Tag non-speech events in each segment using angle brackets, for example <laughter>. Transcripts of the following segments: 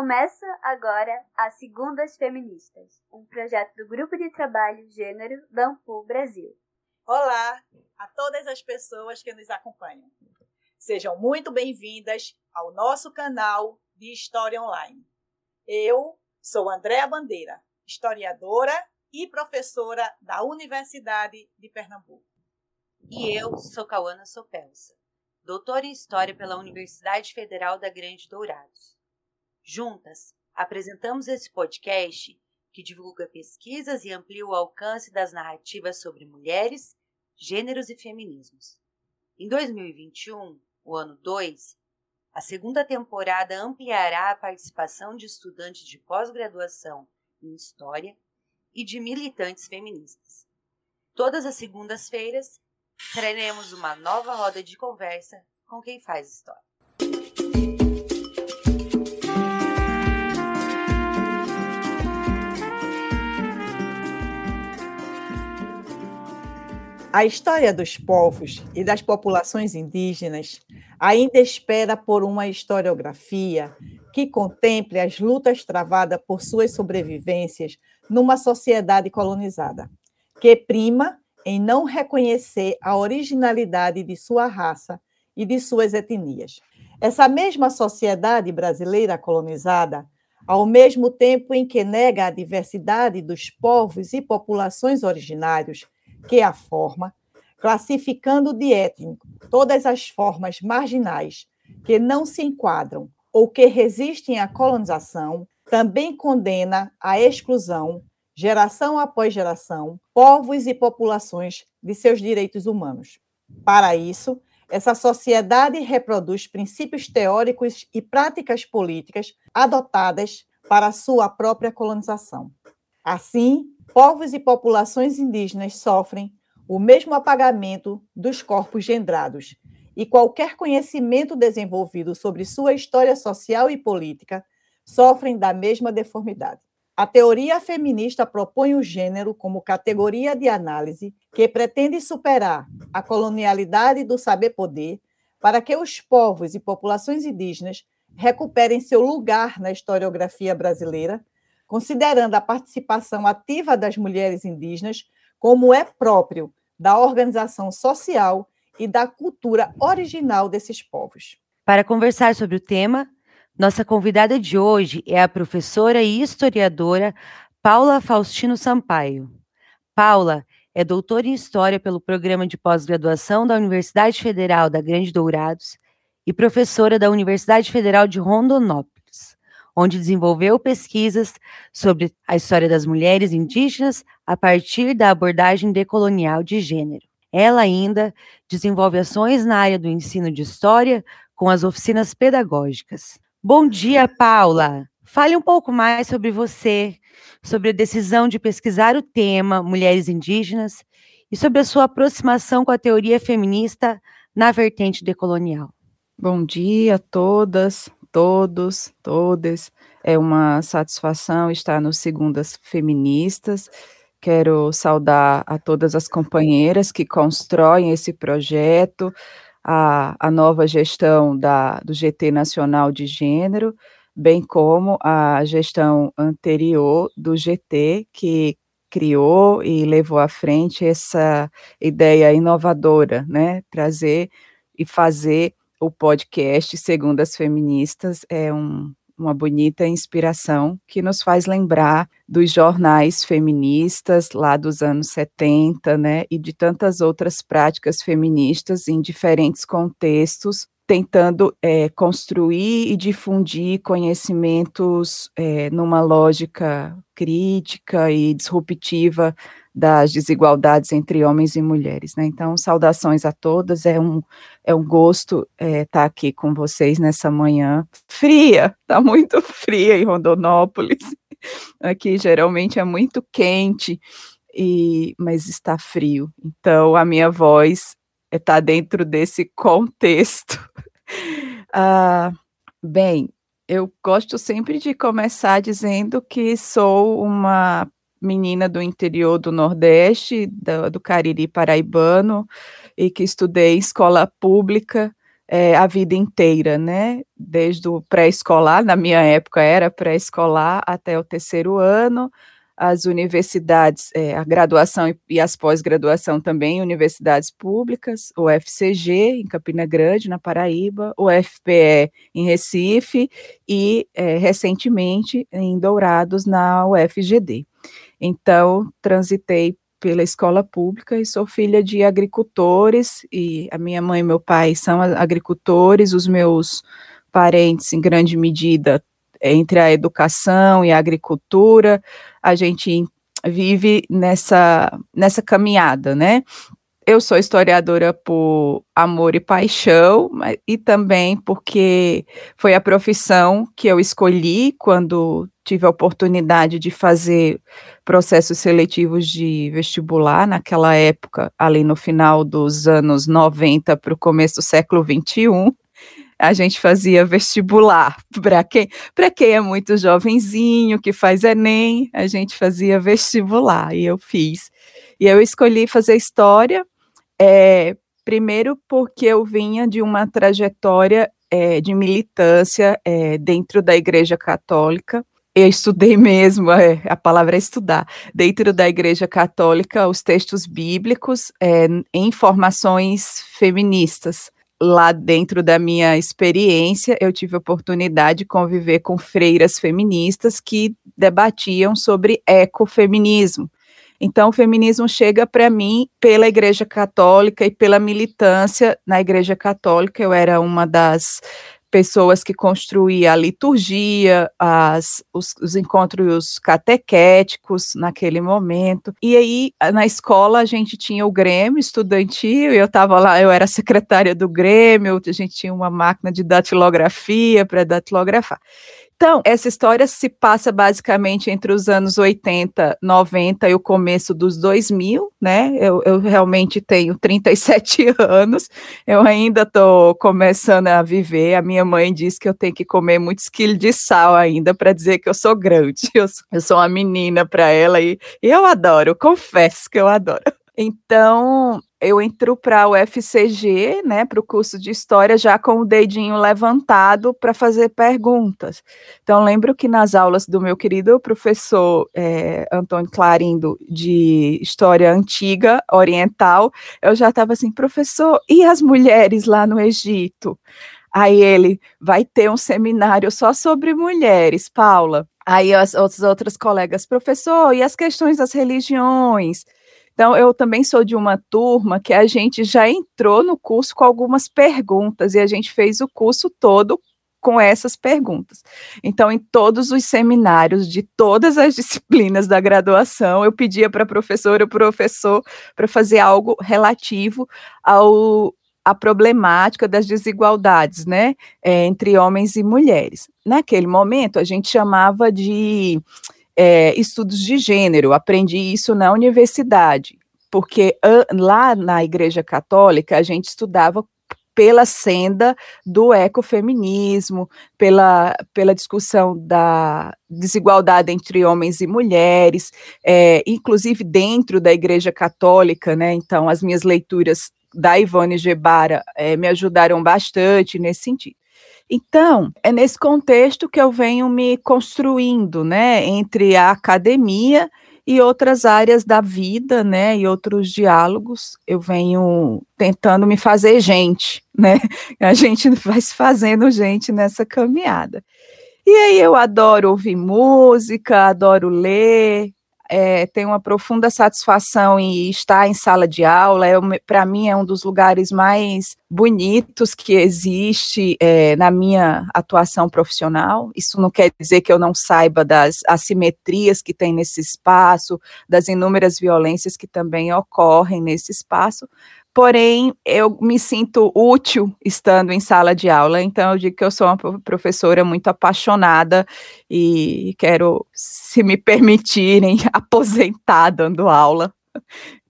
Começa agora a Segundas Feministas, um projeto do Grupo de Trabalho Gênero da Ampul Brasil. Olá a todas as pessoas que nos acompanham. Sejam muito bem-vindas ao nosso canal de História Online. Eu sou Andréa Bandeira, historiadora e professora da Universidade de Pernambuco. E eu sou Cauana Sopelsa, doutora em História pela Universidade Federal da Grande Dourados. Juntas, apresentamos esse podcast que divulga pesquisas e amplia o alcance das narrativas sobre mulheres, gêneros e feminismos. Em 2021, o ano 2, a segunda temporada ampliará a participação de estudantes de pós-graduação em História e de militantes feministas. Todas as segundas-feiras, traremos uma nova roda de conversa com quem faz história. A história dos povos e das populações indígenas ainda espera por uma historiografia que contemple as lutas travadas por suas sobrevivências numa sociedade colonizada, que prima em não reconhecer a originalidade de sua raça e de suas etnias. Essa mesma sociedade brasileira colonizada, ao mesmo tempo em que nega a diversidade dos povos e populações originários, que a forma, classificando de étnico todas as formas marginais que não se enquadram ou que resistem à colonização, também condena a exclusão, geração após geração, povos e populações de seus direitos humanos. Para isso, essa sociedade reproduz princípios teóricos e práticas políticas adotadas para sua própria colonização. Assim, povos e populações indígenas sofrem o mesmo apagamento dos corpos gendrados, e qualquer conhecimento desenvolvido sobre sua história social e política sofrem da mesma deformidade. A teoria feminista propõe o gênero como categoria de análise que pretende superar a colonialidade do saber-poder para que os povos e populações indígenas recuperem seu lugar na historiografia brasileira considerando a participação ativa das mulheres indígenas como é próprio da organização social e da cultura original desses povos. Para conversar sobre o tema, nossa convidada de hoje é a professora e historiadora Paula Faustino Sampaio. Paula é doutora em História pelo Programa de Pós-Graduação da Universidade Federal da Grande Dourados e professora da Universidade Federal de Rondonópolis onde desenvolveu pesquisas sobre a história das mulheres indígenas a partir da abordagem decolonial de gênero. Ela ainda desenvolve ações na área do ensino de história com as oficinas pedagógicas. Bom dia, Paula! Fale um pouco mais sobre você, sobre a decisão de pesquisar o tema mulheres indígenas e sobre a sua aproximação com a teoria feminista na vertente decolonial. Bom dia a todas, todos, todas. É uma satisfação estar no Segundas Feministas. Quero saudar a todas as companheiras que constroem esse projeto, a, a nova gestão da, do GT Nacional de Gênero, bem como a gestão anterior do GT, que criou e levou à frente essa ideia inovadora, né? Trazer e fazer o podcast Segundo as Feministas é um, uma bonita inspiração que nos faz lembrar dos jornais feministas lá dos anos 70, né, e de tantas outras práticas feministas em diferentes contextos, tentando é, construir e difundir conhecimentos é, numa lógica crítica e disruptiva das desigualdades entre homens e mulheres. Né? Então, saudações a todas, é um, é um gosto estar é, tá aqui com vocês nessa manhã fria, está <laughs> muito fria em Rondonópolis, <laughs> aqui geralmente é muito quente, e, mas está frio, então a minha voz está dentro desse contexto. <laughs> ah, bem, eu gosto sempre de começar dizendo que sou uma menina do interior do Nordeste, do, do Cariri paraibano, e que estudei escola pública é, a vida inteira, né? Desde o pré-escolar, na minha época era pré-escolar, até o terceiro ano, as universidades, é, a graduação e as pós-graduação também, universidades públicas, o FCG em Campina Grande, na Paraíba, o FPE em Recife e, é, recentemente, em Dourados, na UFGD. Então, transitei pela escola pública e sou filha de agricultores, e a minha mãe e meu pai são agricultores, os meus parentes, em grande medida, entre a educação e a agricultura, a gente vive nessa, nessa caminhada, né? Eu sou historiadora por amor e paixão, e também porque foi a profissão que eu escolhi quando tive a oportunidade de fazer processos seletivos de vestibular naquela época, ali no final dos anos 90 para o começo do século 21 a gente fazia vestibular. Para quem, quem é muito jovenzinho, que faz Enem, a gente fazia vestibular, e eu fiz. E eu escolhi fazer história, é, primeiro porque eu vinha de uma trajetória é, de militância é, dentro da Igreja Católica. Eu estudei <laughs> mesmo, é, a palavra é estudar, dentro da Igreja Católica, os textos bíblicos em formações feministas lá dentro da minha experiência, eu tive a oportunidade de conviver com freiras feministas que debatiam sobre ecofeminismo. Então, o feminismo chega para mim pela Igreja Católica e pela militância na Igreja Católica. Eu era uma das pessoas que construía a liturgia, as, os, os, encontros catequéticos naquele momento. E aí, na escola, a gente tinha o Grêmio estudantil, eu estava lá, eu era secretária do Grêmio, a gente tinha uma máquina de datilografia para datilografar. Então, essa história se passa basicamente entre os anos 80, 90 e o começo dos 2000, né? Eu, eu realmente tenho 37 <laughs> anos, eu ainda estou começando a viver. A minha mãe diz que eu tenho que comer muitos quilos de sal ainda para dizer que eu sou grande. <laughs> Eu, eu sou uma menina para ela e, e eu adoro, confesso que eu adoro. Então, eu entro para o FCG, né, para o curso de História, já com o dedinho levantado para fazer perguntas. Então, lembro que nas aulas do meu querido professor é, Antônio Clarindo, de História Antiga, Oriental, eu já estava assim, professor, e as mulheres lá no Egito? Aí ele, vai ter um seminário só sobre mulheres, Paula. Aí as, as outras colegas, professor, e as questões das religiões? Então, eu também sou de uma turma que a gente já entrou no curso com algumas perguntas e a gente fez o curso todo com essas perguntas. Então, em todos os seminários de todas as <laughs> disciplinas da graduação, eu pedia para a professora ou professor para fazer algo relativo ao a problemática das desigualdades, né, é, entre homens e mulheres. Naquele momento, a gente chamava de é, estudos de gênero, aprendi isso na universidade, porque lá na Igreja Católica a gente estudava pela senda do ecofeminismo, pela, pela discussão da desigualdade entre homens e mulheres, é, inclusive dentro da Igreja Católica, né? Então, as minhas leituras da Ivone Gebara é, me ajudaram bastante nesse sentido. Então, é nesse contexto que eu venho me construindo, né, entre a academia e outras áreas da vida, né, e outros diálogos. Eu venho tentando me fazer gente, né? <laughs> A gente <laughs> vai se fazendo gente nessa caminhada. E aí eu adoro ouvir música, adoro ler, é, tenho uma profunda satisfação em estar em sala de aula. É, Para mim, é um dos lugares mais bonitos que existe é, na minha atuação profissional. Isso não quer dizer que eu não saiba das assimetrias que tem nesse espaço, das inúmeras violências que também ocorrem nesse espaço, porém eu me sinto útil estando em sala de aula, então eu digo que eu sou uma professora muito apaixonada e quero, se me <laughs> permitirem, aposentar dando aula.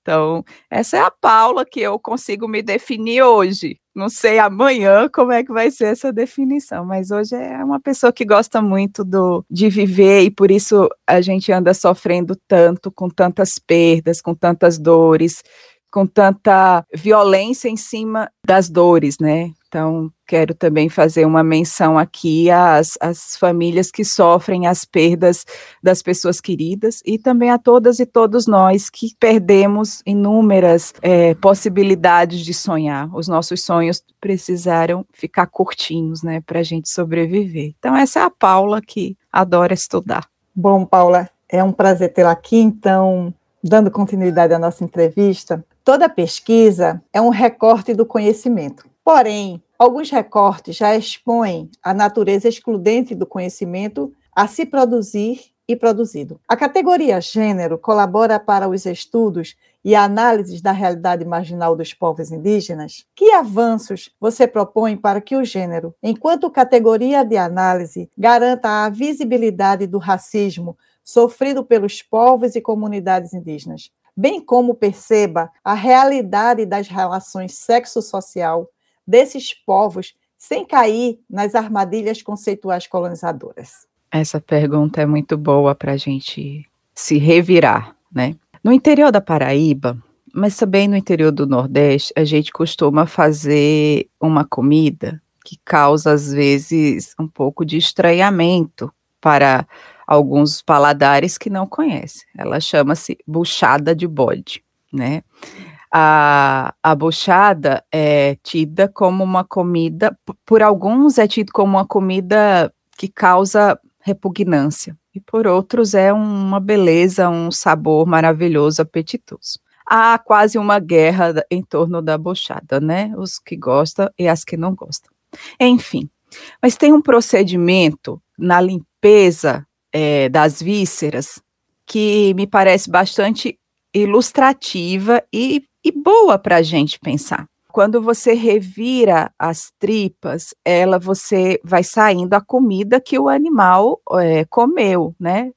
Então, essa é a Paula que eu consigo me definir hoje. Não sei amanhã como é que vai ser essa definição, mas hoje é uma pessoa que gosta muito do, de viver e por isso a gente anda sofrendo tanto, com tantas perdas, com tantas dores, com tanta violência em cima das dores, né? Então, quero também fazer uma menção aqui às, às famílias que sofrem as perdas das pessoas queridas e também a todas e todos nós que perdemos inúmeras é, possibilidades de sonhar. Os nossos sonhos precisaram ficar curtinhos, né, para a gente sobreviver. Então, essa é a Paula que adora estudar. Bom, Paula, é um prazer tê-la aqui. Então, dando continuidade à nossa entrevista, toda pesquisa é um recorte do conhecimento. Porém, alguns recortes já expõem a natureza excludente do conhecimento a se produzir e produzido. A categoria gênero colabora para os estudos e análises da realidade marginal dos povos indígenas? Que avanços você propõe para que o gênero, enquanto categoria de análise, garanta a visibilidade do racismo sofrido pelos povos e comunidades indígenas, bem como perceba a realidade das relações sexo-social desses povos sem cair nas armadilhas conceituais colonizadoras? Essa pergunta é muito boa para a gente se revirar, né? No interior da Paraíba, mas também no interior do Nordeste, a gente costuma fazer uma comida que causa, às vezes, um pouco de estranhamento para alguns paladares que não conhecem. Ela chama-se buchada de bode, né? a, a buchada é tida como uma comida, por alguns é tido como uma comida que causa repugnância, e por outros é uma beleza, um sabor maravilhoso, apetitoso. Há quase uma guerra em torno da buchada, né? Os que gostam e as que não gostam. Enfim, mas tem um procedimento na limpeza é, das vísceras que me parece bastante ilustrativa e e boa para a gente pensar. Quando você revira as tripas, ela você vai saindo a comida que o animal é, comeu, né?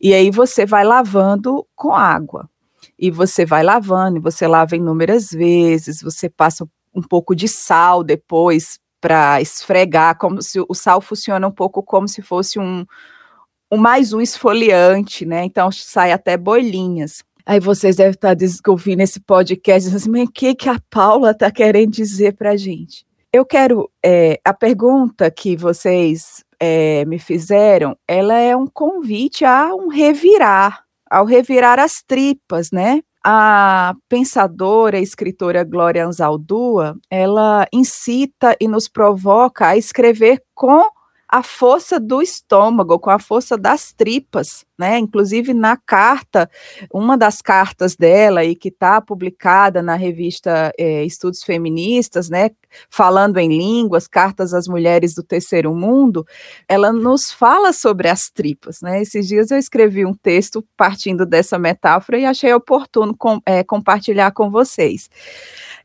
E aí você vai lavando com água. E você vai lavando, e você lava inúmeras vezes, você passa um pouco de sal depois para esfregar, como se o sal funciona um pouco como se fosse um, um mais um esfoliante, né? Então sai até bolinhas. Aí vocês devem estar ouvindo esse podcast assim, mas o que, que a Paula está querendo dizer para a gente? Eu quero, é, a pergunta que vocês é, me fizeram, ela é um convite a um revirar, ao revirar as tripas, né? A pensadora e escritora Glória Anzaldúa, ela incita e nos provoca a escrever com a força do estômago, com a força das tripas, né? Inclusive na carta, uma das cartas dela e que está publicada na revista é, Estudos Feministas, né? Falando em línguas, cartas às mulheres do terceiro mundo, ela nos fala sobre as tripas, né? Esses dias eu escrevi um texto partindo dessa metáfora e achei oportuno com, é, compartilhar com vocês.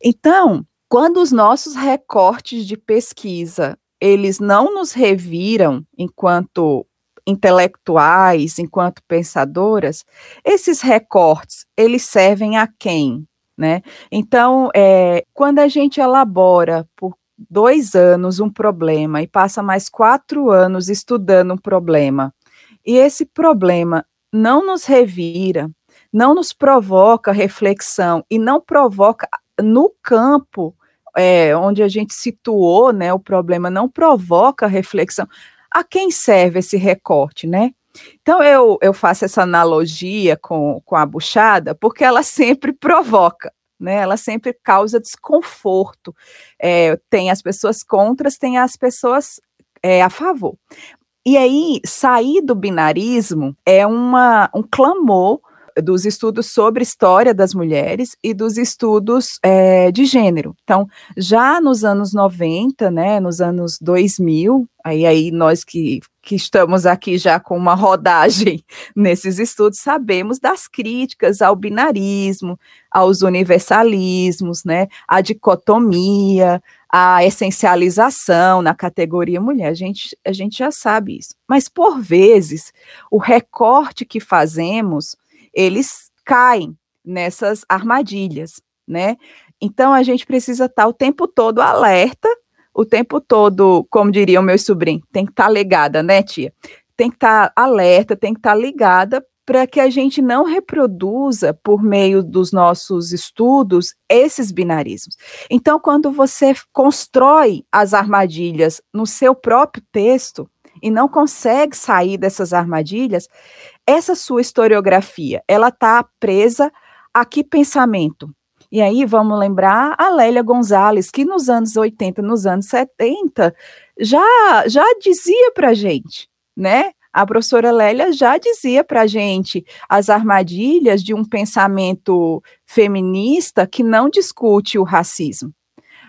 Então, quando os nossos recortes de pesquisa eles não nos reviram enquanto intelectuais, enquanto pensadoras, esses recortes, eles servem a quem? Né? Então, é, quando a gente elabora por dois anos um problema e passa mais quatro anos estudando um problema, e esse problema não nos revira, não nos provoca reflexão e não provoca no campo é, onde a gente situou né, o problema não provoca reflexão. A quem serve esse recorte, né? Então, eu, eu faço essa analogia com, com a buchada, porque ela sempre provoca, né? Ela sempre causa desconforto. É, tem as pessoas contras, tem as pessoas é, a favor. E aí, sair do binarismo é uma, um clamor dos estudos sobre história das mulheres e dos estudos é, de gênero. Então, já nos anos 90, né, nos anos 2000, aí, aí nós que, que estamos aqui já com uma rodagem <laughs> nesses estudos, sabemos das críticas ao binarismo, aos universalismos, né, à dicotomia, à essencialização na categoria mulher. A gente, a gente já sabe isso. Mas, por vezes, o recorte que fazemos eles caem nessas armadilhas, né? Então a gente precisa estar o tempo todo alerta, o tempo todo, como diriam meus sobrinhos, tem que estar ligada, né, tia? Tem que estar alerta, tem que estar ligada para que a gente não reproduza, por meio dos nossos estudos, esses binarismos. Então, quando você constrói as armadilhas no seu próprio texto e não consegue sair dessas armadilhas, essa sua historiografia, ela está presa a que pensamento? E aí vamos lembrar a Lélia Gonzalez, que nos anos 80, nos anos 70, já, já dizia para gente, né? A professora Lélia já dizia para gente as armadilhas de um pensamento feminista que não discute o racismo.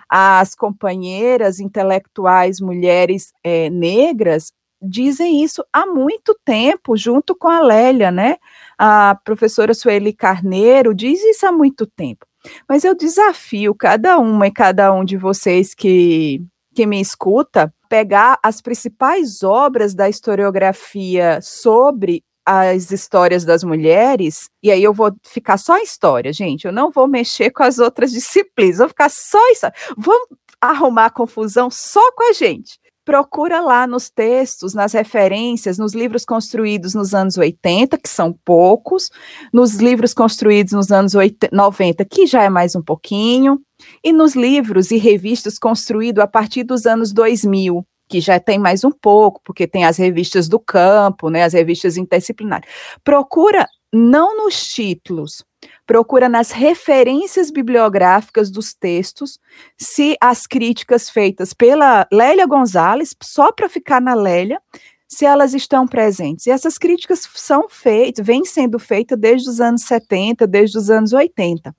As companheiras intelectuais mulheres é, negras dizem isso há muito tempo, junto com a Lélia, né? A professora Sueli Carneiro diz isso há muito tempo. Mas eu desafio cada uma e cada um de vocês que, que me escuta pegar as principais obras da historiografia sobre as histórias das mulheres, e aí eu vou ficar só em história, gente, eu não vou mexer com as outras <laughs> disciplinas, vou ficar só isso. Vamos arrumar confusão só com a gente procura lá nos textos, nas referências, nos livros construídos nos anos 80, que são poucos, nos livros construídos nos anos 80, 90, que já é mais um pouquinho, e nos livros e revistas construídos a partir dos anos 2000, que já tem mais um pouco, porque tem as revistas do campo, né, as revistas interdisciplinares. Procura não nos títulos, procura nas referências bibliográficas dos textos se as críticas feitas pela Lélia Gonzalez, só para ficar na Lélia, se elas estão presentes. E essas críticas são feitas, vêm sendo feitas desde os anos 70, desde os anos 80.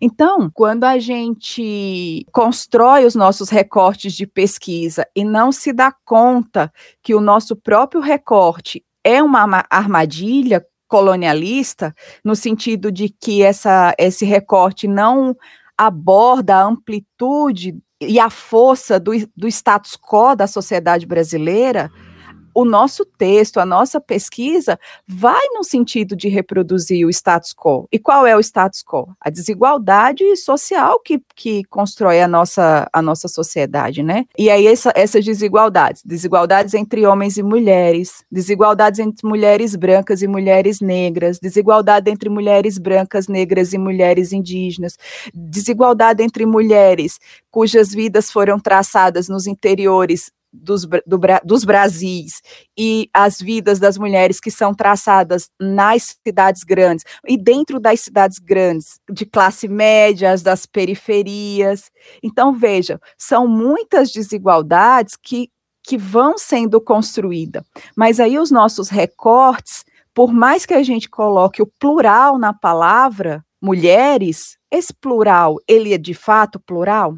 Então, quando a gente constrói os nossos recortes de pesquisa e não se dá conta que o nosso próprio recorte é uma armadilha colonialista, no sentido de que essa, esse recorte não aborda a amplitude e a força do, do status quo da sociedade brasileira, o nosso texto, a nossa pesquisa vai no sentido de reproduzir o status quo. E qual é o status quo? A desigualdade social que, que constrói a nossa, a nossa sociedade, né? E aí essa, essas desigualdades, desigualdades entre homens e mulheres, desigualdades entre mulheres brancas e mulheres negras, desigualdade entre mulheres brancas, negras e mulheres indígenas, desigualdade entre mulheres cujas vidas foram traçadas nos interiores dos, do, dos Brasis e as vidas das mulheres que são traçadas nas cidades grandes e dentro das cidades grandes, de classe média, as das periferias. Então, veja, são muitas desigualdades que, que vão sendo construídas. Mas aí os nossos recortes, por mais que a gente coloque o plural na palavra, mulheres, esse plural, ele é de fato plural?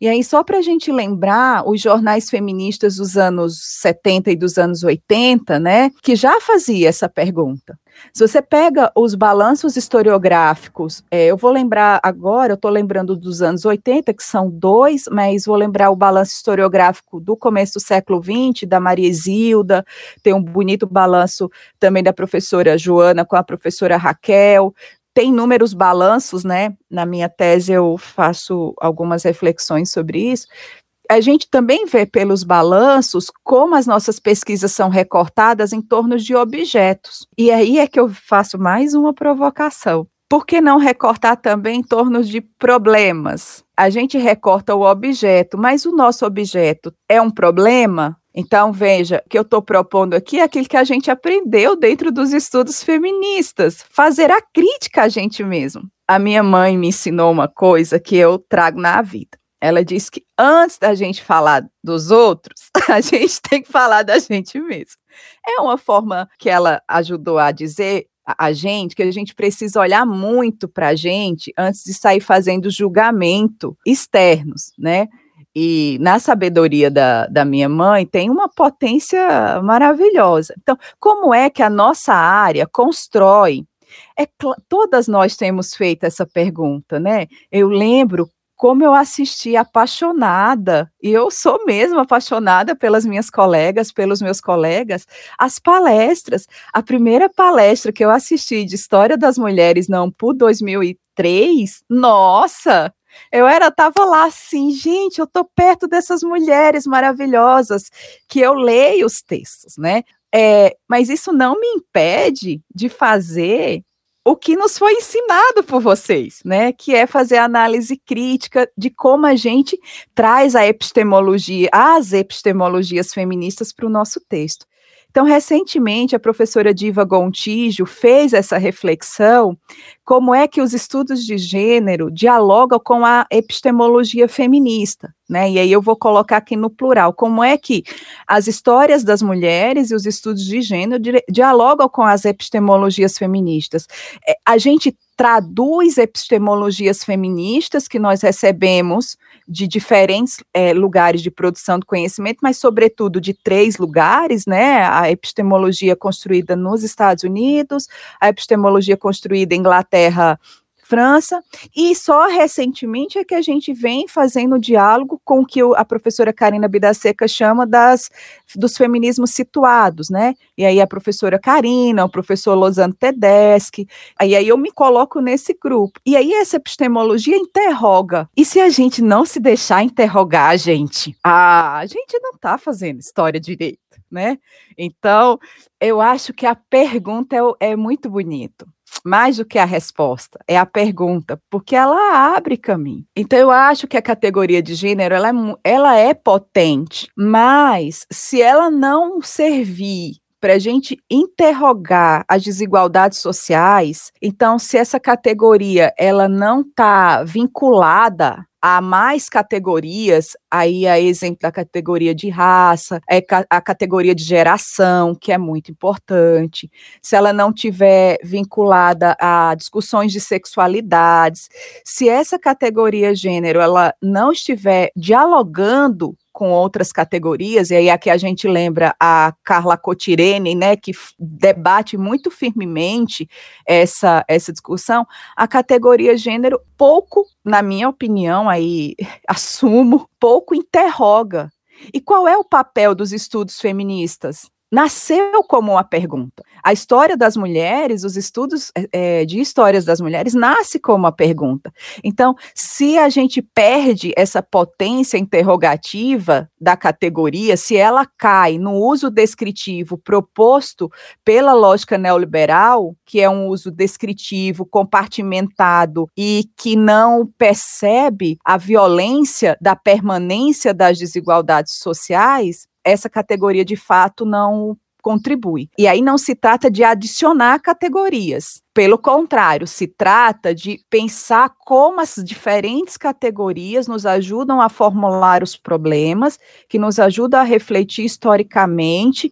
E aí, só para a gente lembrar, os jornais feministas dos anos 70 e dos anos 80, né, que já fazia essa pergunta. Se você pega os balanços historiográficos, é, eu vou lembrar agora, eu estou lembrando dos anos 80, que são dois, mas vou lembrar o balanço historiográfico do começo do século XX, da Maria Isilda, tem um bonito balanço também da professora Joana com a professora Raquel, tem inúmeros balanços, né? Na minha tese eu faço algumas reflexões sobre isso. A gente também vê pelos balanços como as nossas pesquisas são recortadas em torno de objetos. E aí é que eu faço mais uma provocação. Por que não recortar também em torno de problemas? A gente recorta o objeto, mas o nosso objeto é um problema? Então, veja, o que eu estou propondo aqui é aquilo que a gente aprendeu dentro dos estudos feministas, fazer a crítica a gente mesmo. A minha mãe me ensinou uma coisa que eu trago na vida. Ela disse que antes da gente falar dos outros, <laughs> a gente tem que falar da gente mesmo. É uma forma que ela ajudou a dizer a gente que a gente precisa olhar muito para a gente antes de sair fazendo julgamento externos, né? E na sabedoria da, da minha mãe tem uma potência maravilhosa. Então, como é que a nossa área constrói? É, todas nós temos feito essa pergunta, né? Eu lembro como eu assisti apaixonada, e eu sou mesmo apaixonada pelas minhas colegas, pelos meus colegas, as palestras. A primeira palestra que eu assisti de História das Mulheres na Ampul 2003, nossa, eu era, tava lá assim, gente, eu tô perto dessas mulheres maravilhosas que eu leio os textos, né? É, mas isso não me impede de fazer o que nos foi ensinado por vocês, né? Que é fazer análise crítica de como a gente traz a epistemologia, as epistemologias feministas para o nosso texto. Então, recentemente, a professora Diva Gontijo fez essa reflexão, como é que os estudos de gênero dialogam com a epistemologia feminista, né? E aí eu vou colocar aqui no plural, como é que as histórias das mulheres e os estudos de gênero dialogam com as epistemologias feministas. É, a gente traduz epistemologias feministas que nós recebemos de diferentes é, lugares de produção do conhecimento, mas sobretudo de três lugares, né? A epistemologia construída nos Estados Unidos, a epistemologia construída em Inglaterra França, e só recentemente é que a gente vem fazendo diálogo com o que a professora Karina Bidaseca chama das, dos feminismos situados, né? E aí a professora Karina, o professor Lozano Tedeschi, aí, aí eu me coloco nesse grupo. E aí essa epistemologia interroga. E se a gente não se deixar interrogar a gente? Ah, a gente não está fazendo história direito, né? Então, eu acho que a pergunta é, é muito bonito mais do que a resposta, é a pergunta, porque ela abre caminho. Então, eu acho que a categoria de gênero ela é, ela é potente, mas se ela não servir para a gente interrogar as desigualdades sociais, então se essa categoria ela não está vinculada a mais categorias, aí a exemplo da categoria de raça, é a categoria de geração, que é muito importante. Se ela não tiver vinculada a discussões de sexualidades, se essa categoria gênero ela não estiver dialogando com outras categorias, e aí aqui a gente lembra a Carla Cotirene, né, que debate muito firmemente essa, essa discussão, a categoria gênero pouco, na minha opinião, aí <laughs> assumo, pouco interroga. E qual é o papel dos estudos feministas? Nasceu como uma pergunta. A história das mulheres, os estudos é, de histórias das mulheres, nasce como uma pergunta. Então, se a gente perde essa potência interrogativa da categoria, se ela cai no uso descritivo proposto pela lógica neoliberal, que é um uso descritivo, compartimentado e que não percebe a violência da permanência das desigualdades sociais, essa categoria de fato não contribui. E aí não se trata de adicionar categorias. Pelo contrário, se trata de pensar como as diferentes categorias nos ajudam a formular os problemas, que nos ajudam a refletir historicamente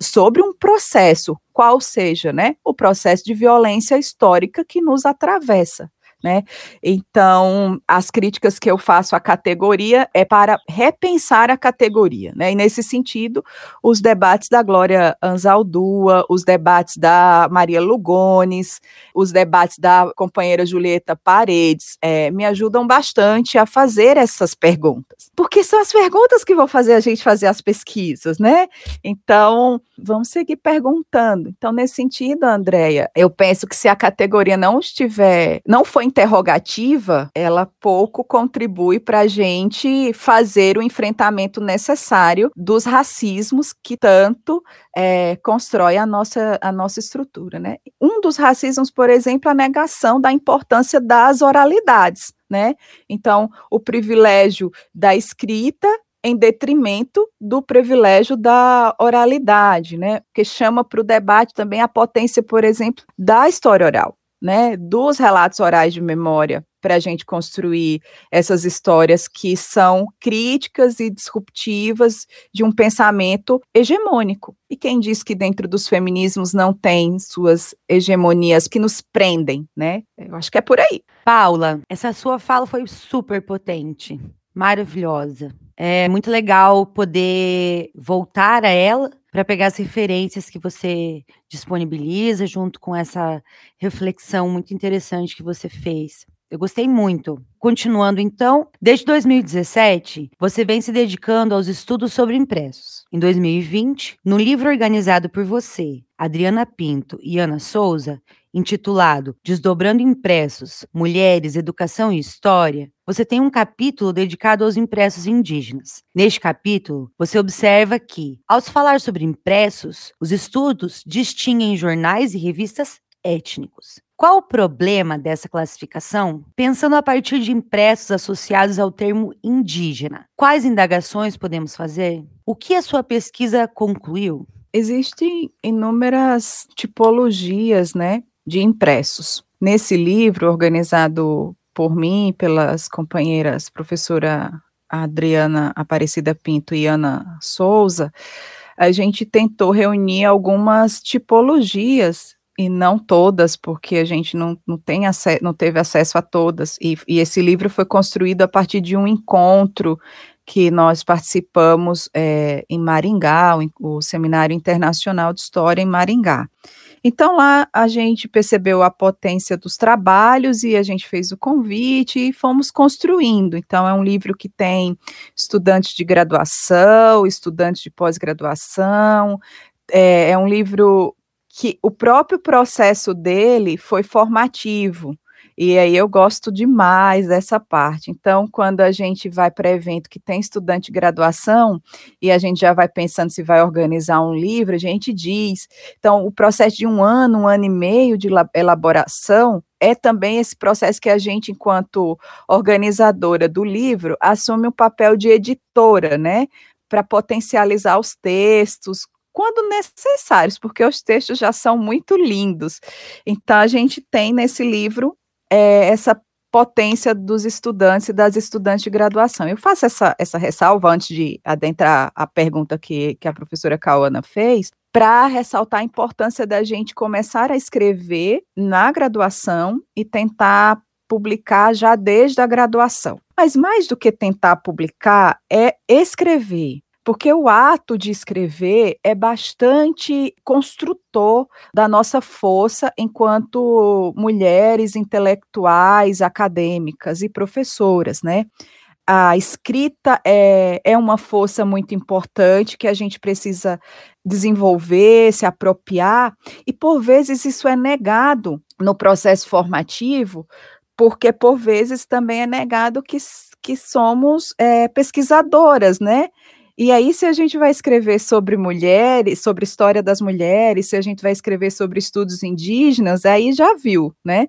sobre um processo, qual seja, né, o processo de violência histórica que nos atravessa né? Então, as críticas que eu faço à categoria é para repensar a categoria, né? E nesse sentido, os debates da Glória Anzaldúa, os debates da Maria Lugones, os debates da companheira Julieta Paredes, é, me ajudam bastante a fazer essas perguntas, porque são as perguntas que vão fazer a gente fazer as pesquisas, né? Então, vamos seguir perguntando. Então, nesse sentido, Andréia, eu penso que se a categoria não estiver, não foi interrogativa, ela pouco contribui para a gente fazer o enfrentamento necessário dos racismos que tanto é, constrói a nossa, a nossa estrutura. Né? Um dos racismos, por exemplo, a negação da importância das oralidades. Né? Então, o privilégio da escrita em detrimento do privilégio da oralidade, né? Que chama para o debate também a potência, por exemplo, da história oral né, dos relatos orais de memória para a gente construir essas histórias que são críticas e disruptivas de um pensamento hegemônico. E quem diz que dentro dos feminismos não tem suas hegemonias que nos prendem, né? Eu acho que é por aí. Paula, essa sua fala foi super potente, maravilhosa. É muito legal poder voltar a ela para pegar as referências que você disponibiliza junto com essa reflexão muito interessante que você fez. Eu gostei muito. Continuando então, desde 2017, você vem se dedicando aos estudos sobre impressos. Em 2020, no livro organizado por você, Adriana Pinto e Ana Souza, intitulado Desdobrando Impressos: Mulheres, Educação e História, você tem um capítulo dedicado aos impressos indígenas. Neste capítulo, você observa que, ao se falar sobre impressos, os estudos distinguem jornais e revistas étnicos. Qual o problema dessa classificação? Pensando a partir de impressos associados ao termo indígena, quais indagações podemos fazer? O que a sua pesquisa concluiu? Existem inúmeras tipologias, né, de impressos. Nesse livro, organizado por mim, pelas companheiras professora Adriana Aparecida Pinto e Ana Souza, a gente tentou reunir algumas tipologias e não todas, porque a gente não, não, tem não teve acesso a todas. E, e, esse livro foi construído a partir de um encontro que nós participamos é, em Maringá, o Seminário Internacional de História em Maringá. Então lá a gente percebeu a potência dos trabalhos e a gente fez o convite e fomos construindo. Então é um livro que tem estudantes de graduação, estudantes de pós-graduação, é, é um livro que o próprio processo dele foi formativo. E aí eu gosto demais dessa parte. Então, quando a gente vai para evento que tem estudante de graduação e a gente já vai pensando se vai organizar um livro, a gente diz. Então, o processo de um ano, um ano e meio de elaboração é também esse processo que a gente, enquanto organizadora do livro, assume o papel de editora, né? Para potencializar os textos, quando necessários, porque os textos já são muito lindos. Então, a gente tem nesse livro é, essa potência dos estudantes e das estudantes de graduação. Eu faço essa, essa ressalva antes de adentrar a pergunta que, que a professora Cauana fez, para ressaltar a importância da gente começar a escrever na graduação e tentar publicar já desde a graduação. Mas mais do que tentar publicar, é escrever, porque o ato de escrever é bastante construtor da nossa força enquanto mulheres intelectuais, acadêmicas e professoras, né? A escrita é, é uma força muito importante que a gente precisa desenvolver, se apropriar, e por vezes isso é negado no processo formativo, porque por vezes também é negado que, que somos é, pesquisadoras, né? E aí, se a gente vai escrever sobre mulheres, sobre história das mulheres, se a gente vai escrever sobre estudos indígenas, aí já viu, né?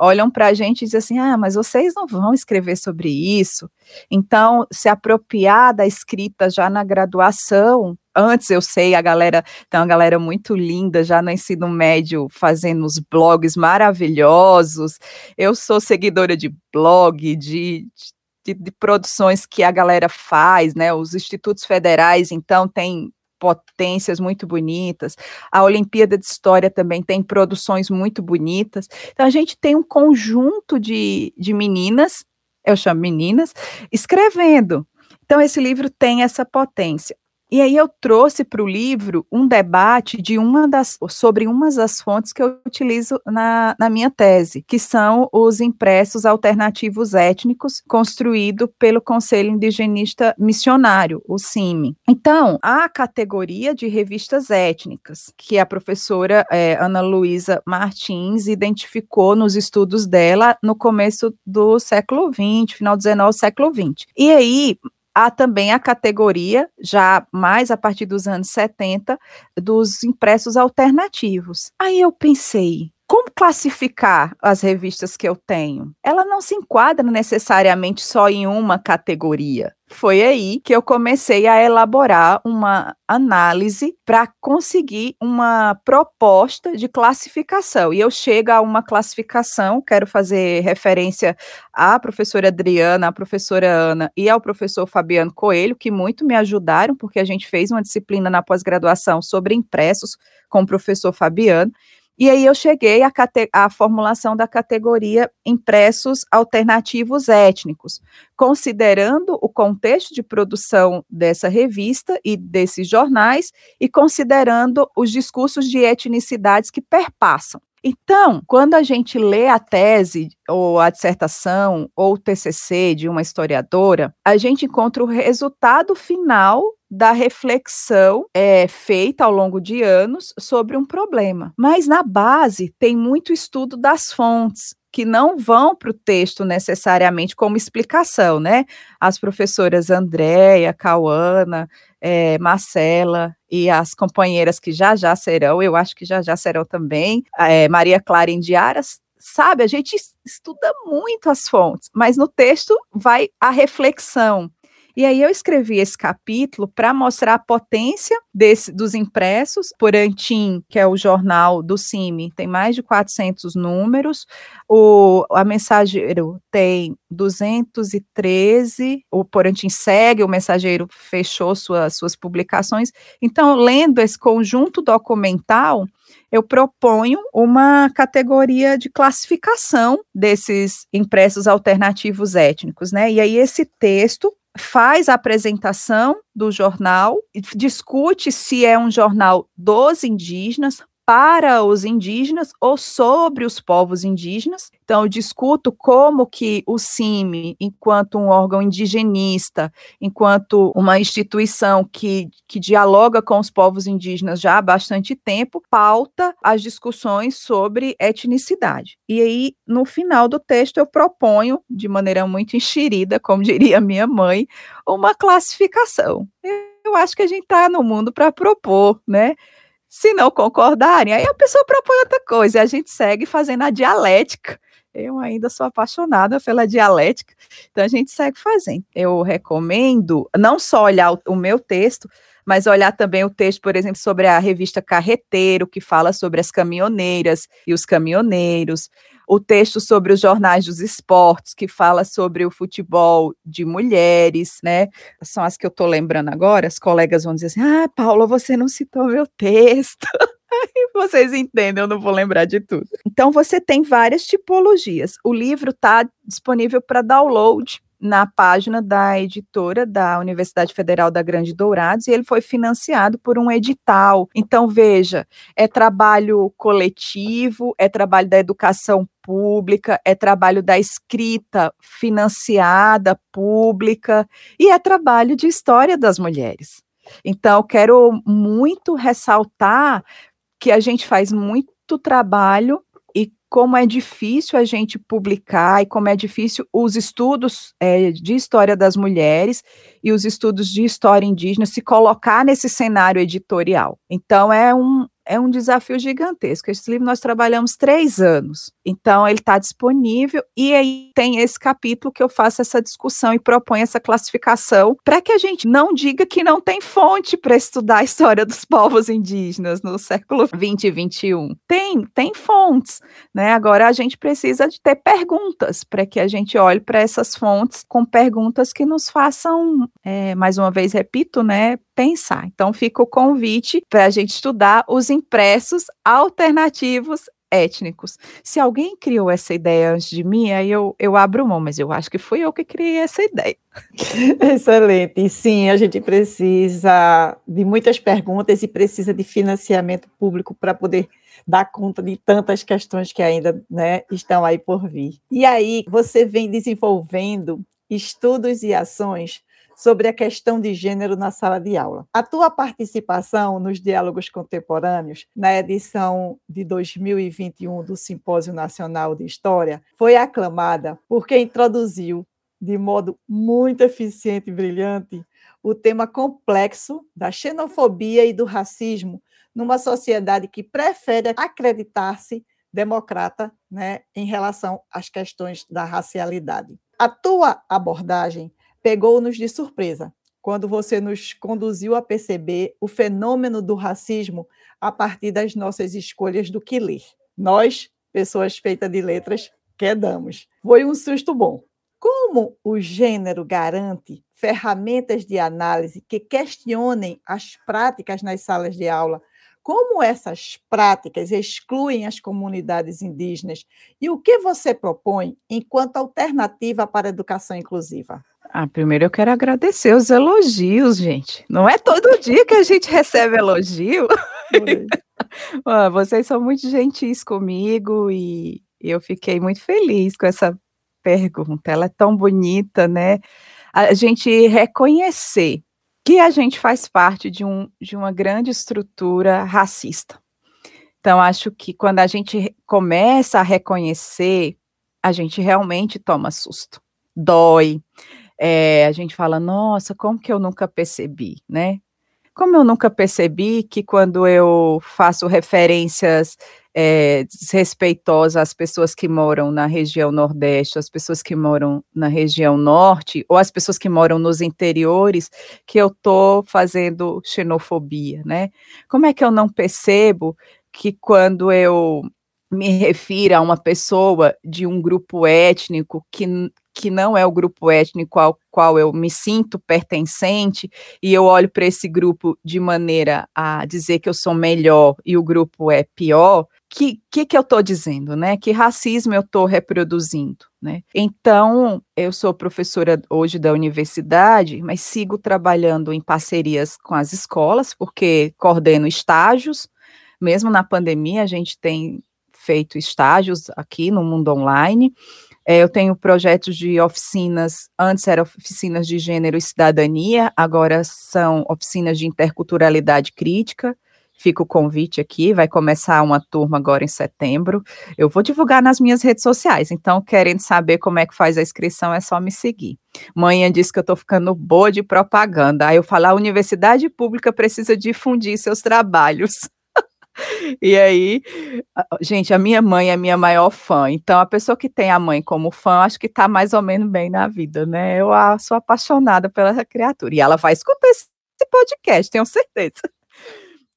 Olham para a gente e dizem assim: ah, mas vocês não vão escrever sobre isso. Então, se apropriar da escrita já na graduação, antes eu sei, a galera, tem uma galera muito linda já no ensino médio fazendo os blogs maravilhosos. Eu sou seguidora de blog, de, de de, de produções que a galera faz, né? Os institutos federais, então, têm potências muito bonitas. A Olimpíada de História também tem produções muito bonitas. Então, a gente tem um conjunto de, de meninas, eu chamo meninas, escrevendo. Então, esse livro tem essa potência. E aí eu trouxe para o livro um debate de uma das, sobre uma das fontes que eu utilizo na, na minha tese, que são os impressos alternativos étnicos construído pelo Conselho Indigenista Missionário, o CIMI. Então, a categoria de revistas étnicas, que a professora é, Ana Luísa Martins identificou nos estudos dela no começo do século XX, final do XIX, século XX. E aí, Há também a categoria, já mais a partir dos anos 70, dos impressos alternativos. Aí eu pensei, como classificar as revistas que eu tenho? Ela não se enquadra necessariamente só em uma categoria. Foi aí que eu comecei a elaborar uma análise para conseguir uma proposta de classificação. E eu chego a uma classificação, quero fazer referência à professora Adriana, à professora Ana e ao professor Fabiano Coelho, que muito me ajudaram, porque a gente fez uma disciplina na pós-graduação sobre impressos com o professor Fabiano. E aí eu cheguei à, à, formulação da categoria impressos alternativos étnicos, considerando o contexto de produção dessa revista e desses jornais e considerando os discursos de etnicidades que perpassam. Então, quando a gente lê a tese ou a dissertação ou o TCC de uma historiadora, a gente encontra o resultado final da reflexão é, feita ao longo de anos sobre um problema. Mas na base tem muito estudo das fontes que não vão para o texto necessariamente como explicação, né? As professoras Andréia, Cauana, é, Marcela e as companheiras que já já serão, eu acho que já já serão também, é, Maria Clara Indiaras, sabe, a gente estuda muito as fontes, mas no texto vai a reflexão, e aí eu escrevi esse capítulo para mostrar a potência desse, dos impressos. Por Antim, que é o jornal do CIMI, tem mais de 400 números. O, a Mensageiro tem 213. O Porantim segue, o Mensageiro fechou suas, suas publicações. Então, lendo esse conjunto documental, eu proponho uma categoria de classificação desses impressos alternativos étnicos, né? E aí esse texto faz a apresentação do jornal, discute se é um jornal dos indígenas, para os indígenas ou sobre os povos indígenas. Então, eu discuto como que o CIMI, enquanto um órgão indigenista, enquanto uma instituição que, que dialoga com os povos indígenas já há bastante tempo, pauta as discussões sobre etnicidade. E aí, no final do texto, eu proponho, de maneira muito enxerida, como diria minha mãe, uma classificação. Eu acho que a gente está no mundo para propor, né? Se não concordarem, aí a pessoa propõe outra coisa e a gente segue fazendo a dialética. Eu ainda sou apaixonada pela dialética, então a gente segue fazendo. Eu recomendo não só olhar o, o meu texto, mas olhar também o texto, por exemplo, sobre a revista Carreteiro, que fala sobre as caminhoneiras e os caminhoneiros, o texto sobre os jornais dos esportes, que fala sobre o futebol de mulheres, né? São as que eu estou lembrando agora. As colegas vão dizer assim: Ah, Paula, você não citou meu texto. <laughs> Vocês entendem, eu não vou lembrar de tudo. Então, você tem várias tipologias. O livro está disponível para download na página da editora da Universidade Federal da Grande Dourados e ele foi financiado por um edital. Então, veja, é trabalho coletivo, é trabalho da educação pública, é trabalho da escrita financiada, pública, e é trabalho de história das mulheres. Então, quero muito ressaltar que a gente faz muito trabalho como é difícil a gente publicar e como é difícil os estudos é, de história das mulheres e os estudos de história indígena se colocar nesse cenário editorial. Então, é um, é um desafio gigantesco. Esse livro nós trabalhamos três anos, então ele está disponível e aí tem esse capítulo que eu faço essa discussão e proponho essa classificação para que a gente não diga que não tem fonte para estudar a história dos povos indígenas no século 20 e 21. Tem, tem fontes, né? Agora a gente precisa de ter perguntas para que a gente olhe para essas fontes com perguntas que nos façam, é, mais uma vez repito, né? Pensar. Então fica o convite para a gente estudar os impressos alternativos étnicos. Se alguém criou essa ideia antes de mim, aí eu, eu abro mão, mas eu acho que fui eu que criei essa ideia. <laughs> Excelente. E sim, a gente precisa de muitas perguntas e precisa de financiamento público para poder dar conta de tantas questões que ainda né, estão aí por vir. E aí, você vem desenvolvendo estudos e ações sobre a questão de gênero na sala de aula. A tua participação nos diálogos contemporâneos, na edição de 2021 do Simpósio Nacional de História, foi aclamada porque introduziu de modo muito eficiente e brilhante o tema complexo da xenofobia e do racismo numa sociedade que prefere acreditar-se democrata né, em relação às questões da racialidade. A tua abordagem pegou-nos de surpresa quando você nos conduziu a perceber o fenômeno do racismo a partir das nossas escolhas do que ler. Nós, pessoas feitas de letras, quedamos. Foi um susto bom. Como o gênero garante ferramentas de análise que questionem as práticas nas salas de aula, como essas práticas excluem as comunidades indígenas e o que você propõe enquanto alternativa para a educação inclusiva? Ah, primeiro eu quero agradecer os elogios, gente. Não é todo dia que a gente recebe elogio. ah, <laughs> vocês são muito gentis comigo e eu fiquei muito feliz com essa pergunta. Ela é tão bonita, né? A gente reconhecer que a gente faz parte de, um, de uma grande estrutura racista. Então, acho que quando a gente começa a reconhecer, a gente realmente toma susto, dói. É, a gente fala, nossa, como que eu nunca percebi, né? Como eu nunca percebi que quando eu faço referências é, desrespeitosas às pessoas que moram na região Nordeste, às pessoas que moram na região Norte, ou às pessoas que moram nos interiores, que eu estou fazendo xenofobia, né? Como é que eu não percebo que quando eu me refiro a uma pessoa de um grupo étnico que, que não é o grupo étnico ao qual eu me sinto pertencente, e eu olho para esse grupo de maneira a dizer que eu sou melhor e o grupo é pior, que que, que eu estou dizendo, né? Que racismo eu estou reproduzindo, né? Então, eu sou professora hoje da universidade, mas sigo trabalhando em parcerias com as escolas, porque coordeno estágios, mesmo na pandemia, a gente tem feito estágios aqui no mundo online. É, eu tenho projetos de oficinas, antes eram oficinas de gênero e cidadania, agora são oficinas de interculturalidade crítica. Fica o convite aqui, vai começar uma turma agora em setembro. Eu vou divulgar nas minhas redes sociais, então, querendo saber como é que faz a inscrição, é só me seguir. Manhã disse que eu estou ficando boa de propaganda. Aí eu falo, a universidade pública precisa difundir seus trabalhos. <laughs> E aí, gente, a minha mãe é minha maior fã. Então, a pessoa que tem a mãe como fã, acho que está mais ou menos bem na vida, né? Eu sou apaixonada pela criatura. E ela vai escutar esse podcast, tenho certeza.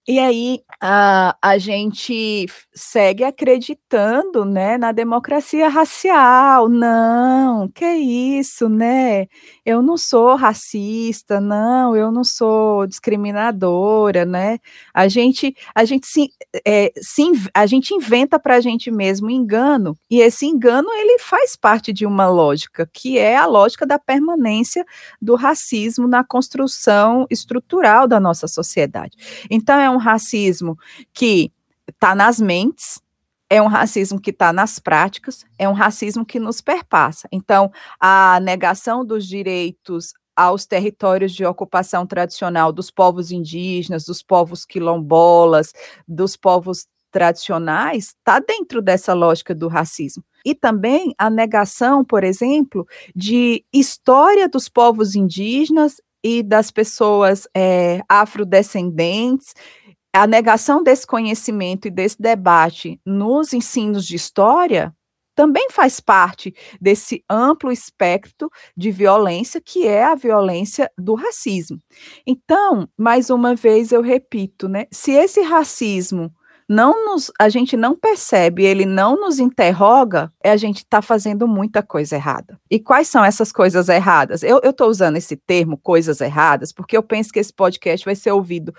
E aí a, a gente segue acreditando, né, na democracia racial. Não, que isso, né? Eu não sou racista, não, eu não sou discriminadora, né? A gente, a gente se, é, se a gente inventa para a gente mesmo engano e esse engano ele faz parte de uma lógica que é a lógica da permanência do racismo na construção estrutural da nossa sociedade. Então é um racismo que está nas mentes, é um racismo que está nas práticas, é um racismo que nos perpassa. Então, a negação dos direitos aos territórios de ocupação tradicional dos povos indígenas, dos povos quilombolas, dos povos tradicionais, está dentro dessa lógica do racismo. E também a negação, por exemplo, de história dos povos indígenas e das pessoas é, afrodescendentes a negação desse conhecimento e desse debate nos ensinos de história também faz parte desse amplo espectro de violência que é a violência do racismo. Então, mais uma vez eu repito, né? Se esse racismo não nos, a gente não percebe, ele não nos interroga, é a gente está fazendo muita coisa errada. E quais são essas coisas erradas? Eu estou usando esse termo, coisas erradas, porque eu penso que esse podcast vai ser ouvido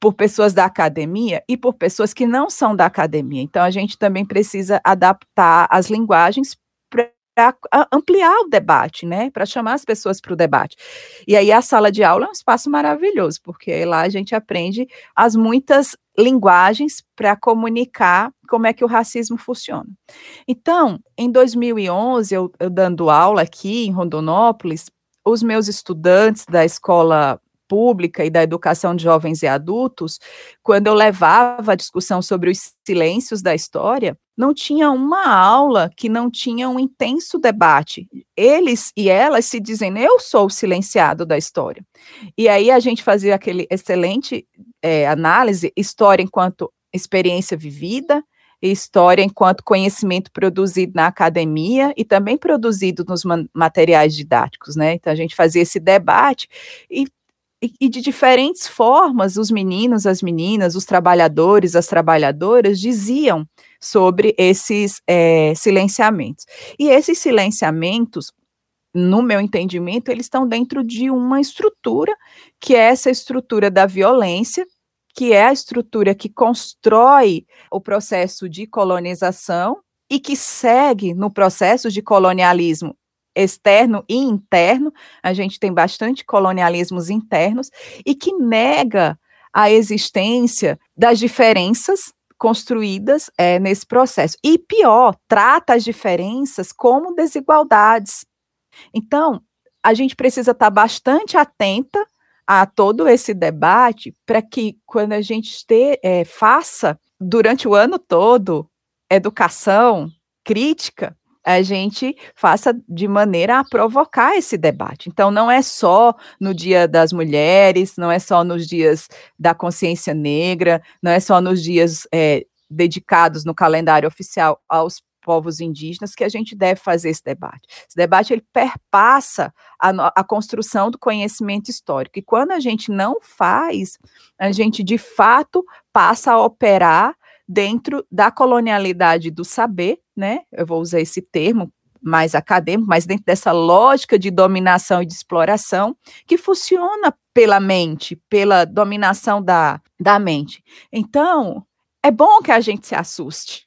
por pessoas da academia e por pessoas que não são da academia. Então, a gente também precisa adaptar as linguagens para ampliar o debate, né? Para chamar as pessoas para o debate. E aí a sala de aula é um espaço maravilhoso, porque lá a gente aprende as muitas linguagens para comunicar como é que o racismo funciona. Então, em 2011, eu, eu dando aula aqui em Rondonópolis, os meus estudantes da escola pública e da educação de jovens e adultos, quando eu levava a discussão sobre os silêncios da história, não tinha uma aula que não tinha um intenso debate. Eles e elas se dizem, eu sou o silenciado da história. E aí a gente fazia aquele excelente é, análise, história enquanto experiência vivida, história enquanto conhecimento produzido na academia e também produzido nos materiais didáticos, né? Então a gente fazia esse debate e e, de diferentes formas, os meninos, as meninas, os trabalhadores, as trabalhadoras diziam sobre esses é, silenciamentos. E esses silenciamentos, no meu entendimento, eles estão dentro de uma estrutura, que é essa estrutura da violência, que é a estrutura que constrói o processo de colonização e que segue no processo de colonialismo externo e interno, a gente tem bastante colonialismos internos, e que nega a existência das diferenças construídas é, nesse processo. E pior, trata as diferenças como desigualdades. Então, a gente precisa estar bastante atenta a todo esse debate para que quando a gente ter, é, faça durante o ano todo educação crítica, a gente faça de maneira a provocar esse debate. Então, não é só no Dia das Mulheres, não é só nos dias da consciência negra, não é só nos dias é, dedicados no calendário oficial aos povos indígenas que a gente deve fazer esse debate. Esse debate ele perpassa a, a, construção do conhecimento histórico. E quando a gente não faz, a gente de fato passa a operar dentro da colonialidade do saber, né? Eu vou usar esse termo mais acadêmico, mas dentro dessa lógica de dominação e de exploração que funciona pela mente, pela dominação da, da mente. Então, é bom que a gente se assuste,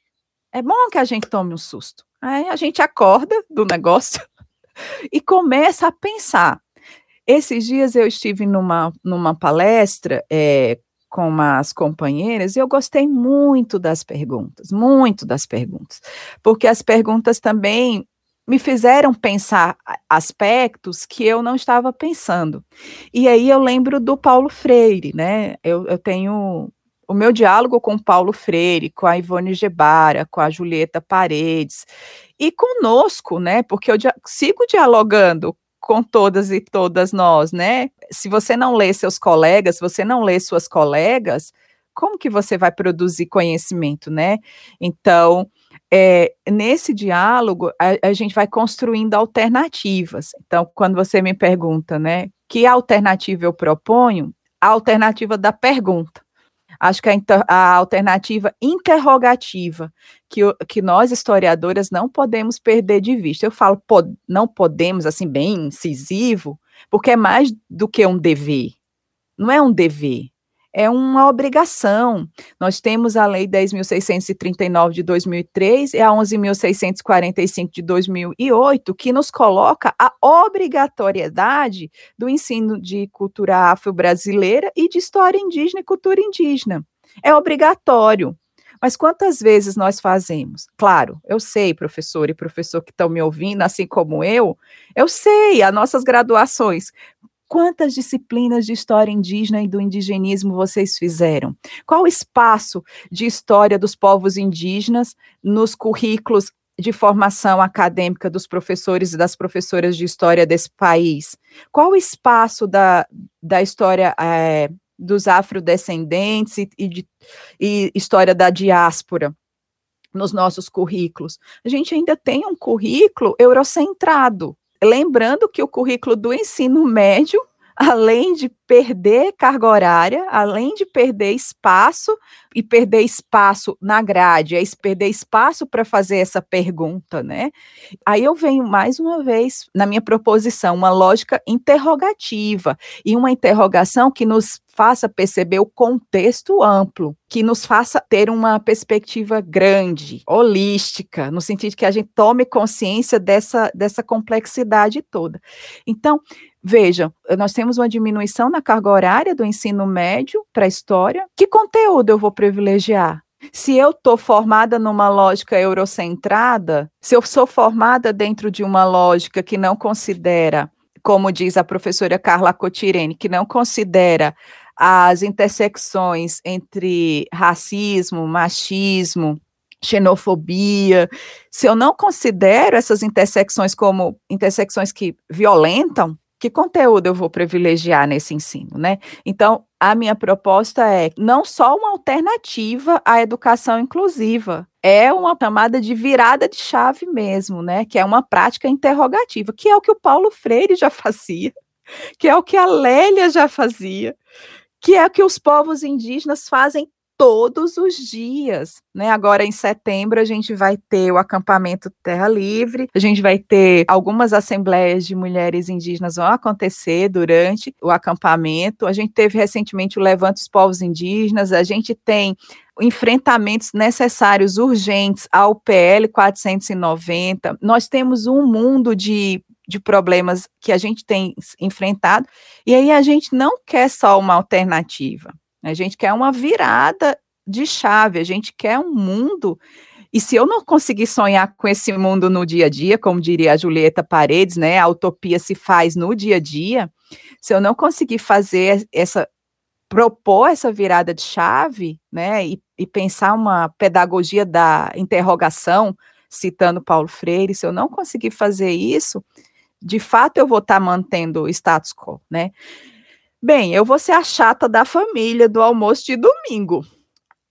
é bom que a gente tome um susto. Aí a gente acorda do negócio <laughs> e começa a pensar. Esses dias eu estive numa, numa palestra é, com umas companheiras e eu gostei muito das perguntas, muito das perguntas, porque as perguntas também me fizeram pensar aspectos que eu não estava pensando. E aí eu lembro do Paulo Freire, né? Eu, eu tenho o meu diálogo com Paulo Freire, com a Ivone Gebara, com a Julieta Paredes, e conosco, né? Porque eu sigo dialogando com todas e todas nós, né? Se você não lê seus colegas, se você não lê suas colegas, como que você vai produzir conhecimento, né? Então, é, nesse diálogo, a, a, gente vai construindo alternativas. Então, quando você me pergunta, né, que alternativa eu proponho, a alternativa da pergunta. Acho que a, a alternativa interrogativa, que, que nós historiadoras não podemos perder de vista. Eu falo não podemos, assim, bem incisivo, porque é mais do que um dever. Não é um dever, é uma obrigação. Nós temos a Lei 10.639 de 2003 e a 11.645 de 2008, que nos coloca a obrigatoriedade do ensino de cultura afro-brasileira e de história indígena e cultura indígena. É obrigatório. Mas quantas vezes nós fazemos? Claro, eu sei, professor e professor que estão me ouvindo, assim como eu, eu sei, as nossas graduações Quantas disciplinas de história indígena e do indigenismo vocês fizeram? Qual o espaço de história dos povos indígenas nos currículos de formação acadêmica dos professores e das professoras de história desse país? Qual o espaço da, da história é, dos afrodescendentes e, e, de, e história da diáspora? nos nossos currículos. A gente ainda tem um currículo eurocentrado, Lembrando que o currículo do ensino médio, <laughs> além de perder carga horária, além de perder espaço e perder espaço na grade, é perder espaço para fazer essa pergunta, né? Aí eu venho mais uma vez na minha proposição, uma lógica interrogativa e uma interrogação que nos faça perceber o contexto amplo, que nos faça ter uma perspectiva grande, holística, no sentido que a gente tome consciência dessa, dessa complexidade toda. Então, Vejam, nós temos uma diminuição na carga horária do ensino médio para história. Que conteúdo eu vou privilegiar? Se eu estou formada numa lógica eurocentrada, se eu sou formada dentro de uma lógica que não considera, como diz a professora Carla Cotirene, que não considera as intersecções entre racismo, machismo, xenofobia, se eu não considero essas intersecções como intersecções que violentam, que conteúdo eu vou privilegiar nesse ensino, né? Então, a minha proposta é não só uma alternativa à educação inclusiva, é uma chamada de virada de chave mesmo, né? Que é uma prática interrogativa, que é o que o Paulo Freire já <laughs> fazia, que é o que a Lélia já fazia, que é o que os povos indígenas fazem todos os dias, né? Agora em setembro a gente vai ter o acampamento Terra Livre, a gente vai ter algumas assembleias de mulheres indígenas vão acontecer durante o acampamento. A gente teve recentemente o Levante dos Povos Indígenas, a gente tem enfrentamentos necessários urgentes ao PL 490. Nós temos um mundo de de problemas que a gente tem enfrentado, e aí a gente não quer só uma alternativa, a gente quer uma virada de chave, a gente quer um mundo E se eu não conseguir sonhar com esse mundo no dia a dia, como diria a Julieta Paredes, né, a utopia se faz no dia a dia, se eu não conseguir fazer essa propor essa virada de chave, né, e, e pensar uma pedagogia da interrogação, citando Paulo Freire, se eu não conseguir fazer isso, de fato eu vou estar tá mantendo o status quo, né? Bem, eu vou ser a chata da família do almoço de domingo,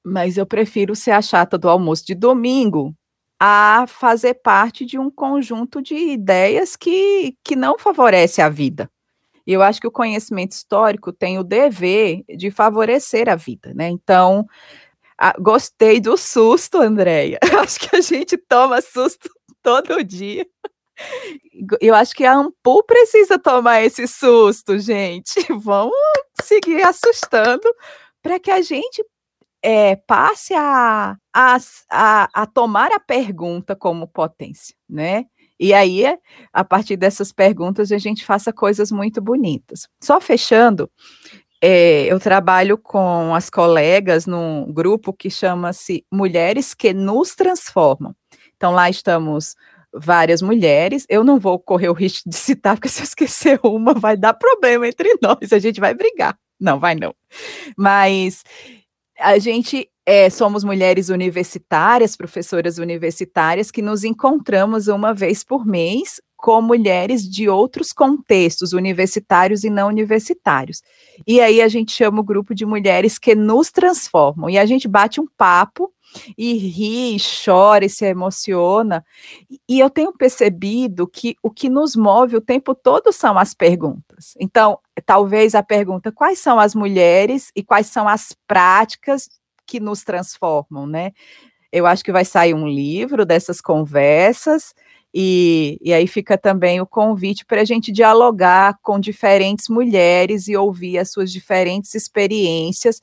mas eu prefiro ser a chata do almoço de domingo a fazer parte de um conjunto de ideias que, que não favorece a vida. Eu acho que o conhecimento histórico tem o dever de favorecer a vida, né? Então, a, gostei do susto, Andréia. <laughs> Acho que a gente toma susto <laughs> todo dia. Eu acho que a Ampul precisa tomar esse susto, gente. <laughs> Vamos seguir assustando para que a gente é, passe a, a, a, a tomar a pergunta como potência, né? E aí, a partir dessas perguntas, a gente faça coisas muito bonitas. Só fechando, é, eu trabalho com as colegas num grupo que chama-se Mulheres que Nos Transformam. Então, lá estamos várias mulheres. Eu não vou correr o risco de citar, porque se eu esquecer <laughs> uma, vai dar problema entre nós, a gente vai brigar. Não, vai não. Mas a gente é, somos mulheres universitárias, professoras universitárias, que nos encontramos uma vez por mês com mulheres de outros contextos, universitários e não universitários. E aí a gente chama o grupo de mulheres que nos transformam. E a gente bate um papo e ri, e chora e se emociona. E eu tenho percebido que o que nos move o tempo todo são as perguntas. Então, talvez a pergunta: quais são as mulheres e quais são as práticas que nos transformam, né? Eu acho que vai sair um livro dessas conversas. E, e aí fica também o convite para a gente dialogar com diferentes mulheres e ouvir as suas diferentes experiências,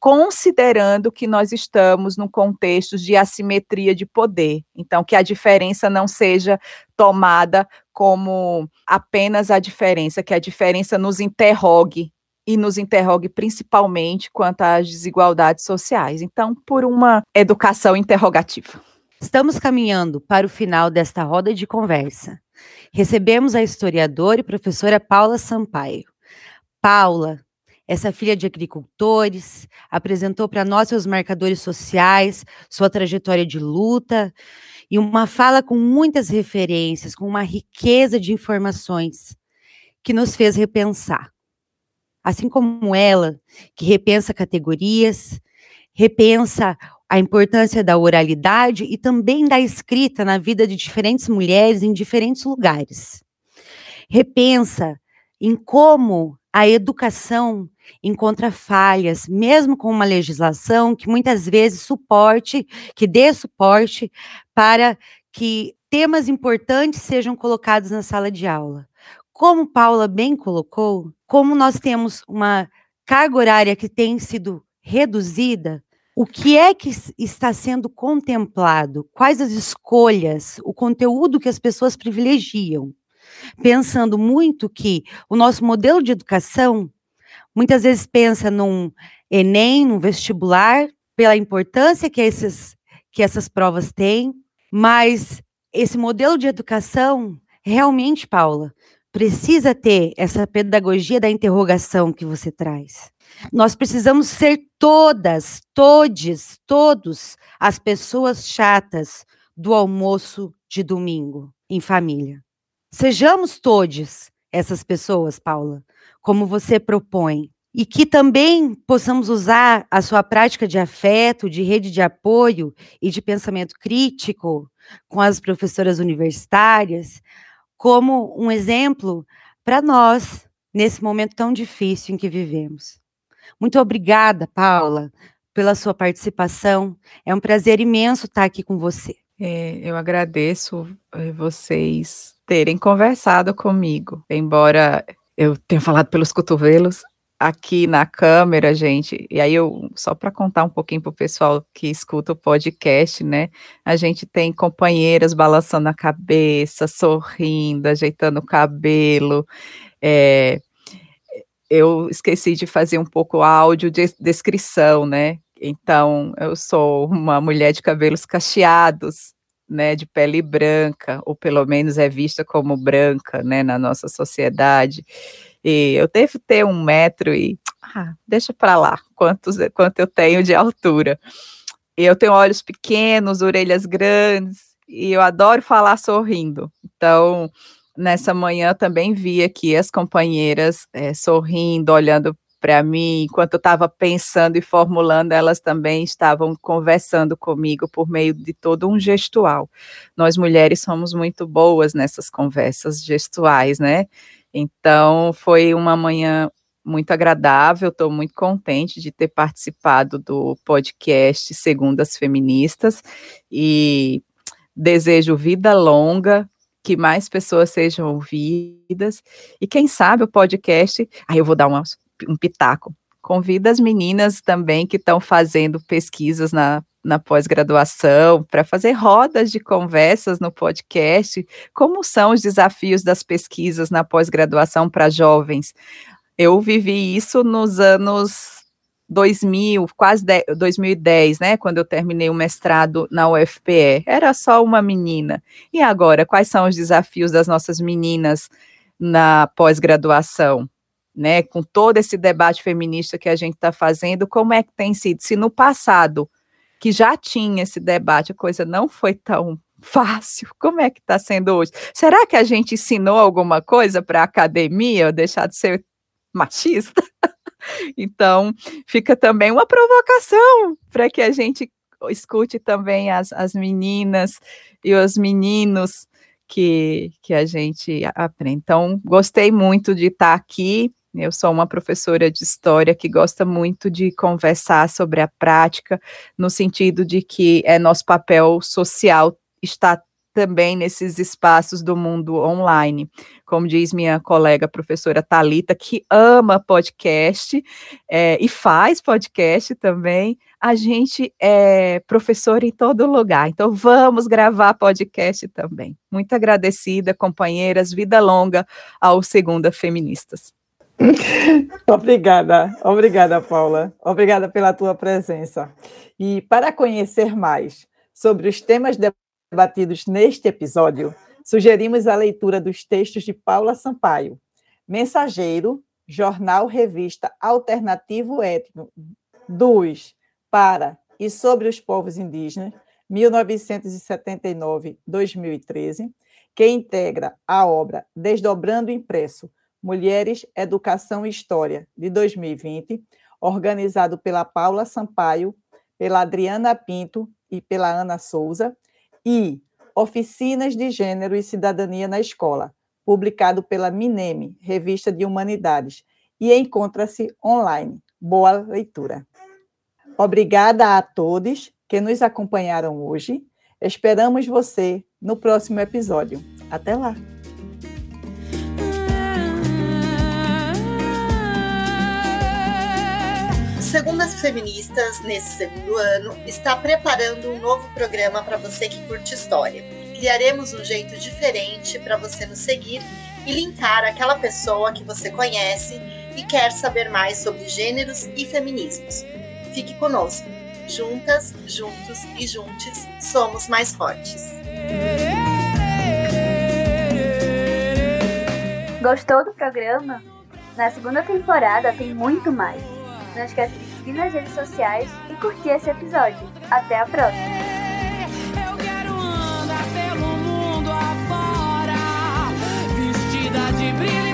considerando que nós estamos num contexto de assimetria de poder. Então, que a diferença não seja tomada como apenas a diferença, que a diferença nos interrogue e nos interrogue principalmente quanto às desigualdades sociais. Então, por uma educação interrogativa. Estamos caminhando para o final desta roda de conversa. Recebemos a historiadora e professora Paula Sampaio. Paula, essa filha de agricultores, apresentou para nós seus marcadores sociais, sua trajetória de luta e uma fala com muitas referências, com uma riqueza de informações que nos fez repensar. Assim como ela, que repensa categorias, repensa a importância da oralidade e também da escrita na vida de diferentes mulheres em diferentes lugares. Repensa em como a educação encontra falhas, mesmo com uma legislação que muitas vezes suporte, que dê suporte para que temas importantes sejam colocados na sala de aula. Como Paula bem colocou, como nós temos uma carga horária que tem sido reduzida, o que é que está sendo contemplado? Quais as escolhas, o conteúdo que as pessoas privilegiam? Pensando muito que o nosso modelo de educação muitas vezes pensa num Enem, num vestibular, pela importância que, esses, que essas provas têm, mas esse modelo de educação, realmente, Paula, precisa ter essa pedagogia da interrogação que você traz. Nós precisamos ser todas, todes, todos as pessoas chatas do almoço de domingo em família. Sejamos todos essas pessoas, Paula, como você propõe. E que também possamos usar a sua prática de afeto, de rede de apoio e de pensamento crítico com as professoras universitárias como um exemplo para nós nesse momento tão difícil em que vivemos. Muito obrigada, Paula, pela sua participação. É um prazer imenso estar aqui com você. É, eu agradeço eh, vocês terem conversado comigo, embora eu tenha falado pelos cotovelos, aqui na câmera, gente, e aí eu, só para contar um pouquinho para o pessoal que escuta o podcast, né, a gente tem companheiras balançando a cabeça, sorrindo, ajeitando o cabelo, é, eu esqueci de fazer um pouco áudio de descrição, né, Então, eu sou uma mulher de cabelos cacheados, né, de pele branca, ou pelo menos é vista como branca, né, na nossa sociedade. E eu devo ter um metro e ah, deixa para lá quantos, quanto eu tenho de altura. Eu tenho olhos pequenos, orelhas grandes, e eu adoro falar sorrindo. Então, nessa manhã também vi aqui as companheiras é, sorrindo, olhando para mim, enquanto eu estava pensando e formulando, elas também estavam conversando comigo por meio de todo um gestual. Nós mulheres somos muito boas nessas conversas gestuais, né? Então, foi uma manhã muito agradável, estou muito contente de ter participado do podcast Segundas Feministas e desejo vida longa, que mais pessoas sejam ouvidas e quem sabe o podcast, aí eu vou dar uma, um pitaco, convida as meninas também que estão fazendo pesquisas na na pós-graduação, para fazer rodas de conversas no podcast, como são os desafios das pesquisas na pós-graduação para jovens. Eu vivi isso nos anos 2000, quase 2010, né, quando eu terminei o mestrado na UFPE. Era só uma menina. E agora, quais são os desafios das nossas meninas na pós-graduação? Né, com todo esse debate feminista que a gente está fazendo, como é que tem sido? Se no passado que já tinha esse debate, a coisa não foi tão <laughs> fácil. Como é que está sendo hoje? Será que a gente ensinou alguma coisa para a academia, deixar de ser machista? <laughs> então, fica também uma provocação para que a gente escute também as, as meninas e os meninos que, que a gente aprende. Então, gostei muito de estar aqui eu sou uma professora de história que gosta muito de conversar sobre a prática, no sentido de que é nosso papel social estar também nesses espaços do mundo online. Como diz minha colega professora Talita, que ama podcast é, e faz podcast também, a gente é professor em todo lugar. Então vamos gravar podcast também. Muito agradecida, companheiras, vida longa ao Segunda Feministas. Obrigada, obrigada, Paula. Obrigada pela tua presença. E para conhecer mais sobre os temas debatidos neste episódio, sugerimos a leitura dos textos de Paula Sampaio, Mensageiro, jornal revista alternativo étnico dos, para e sobre os povos indígenas, 1979-2013, que integra a obra Desdobrando Impresso, Mulheres, Educação e História, de 2020, organizado pela Paula Sampaio, pela Adriana Pinto e pela Ana Souza, e Oficinas de Gênero e Cidadania na Escola, publicado pela Mineme, Revista de Humanidades, e encontra-se online. Boa leitura. Obrigada a todos que nos acompanharam hoje. Esperamos você no próximo episódio. Até lá! Segundas Feministas, nesse segundo ano, está preparando um novo programa para você que curte história. Criaremos um jeito diferente para você nos seguir e linkar aquela pessoa que você conhece e quer saber mais sobre gêneros e feminismos. Fique conosco. Juntas, juntos e juntes, somos mais fortes. Gostou do programa? Na segunda temporada tem muito mais. Não esquece de seguir nas redes sociais e curtir esse episódio. Até a próxima! brilho.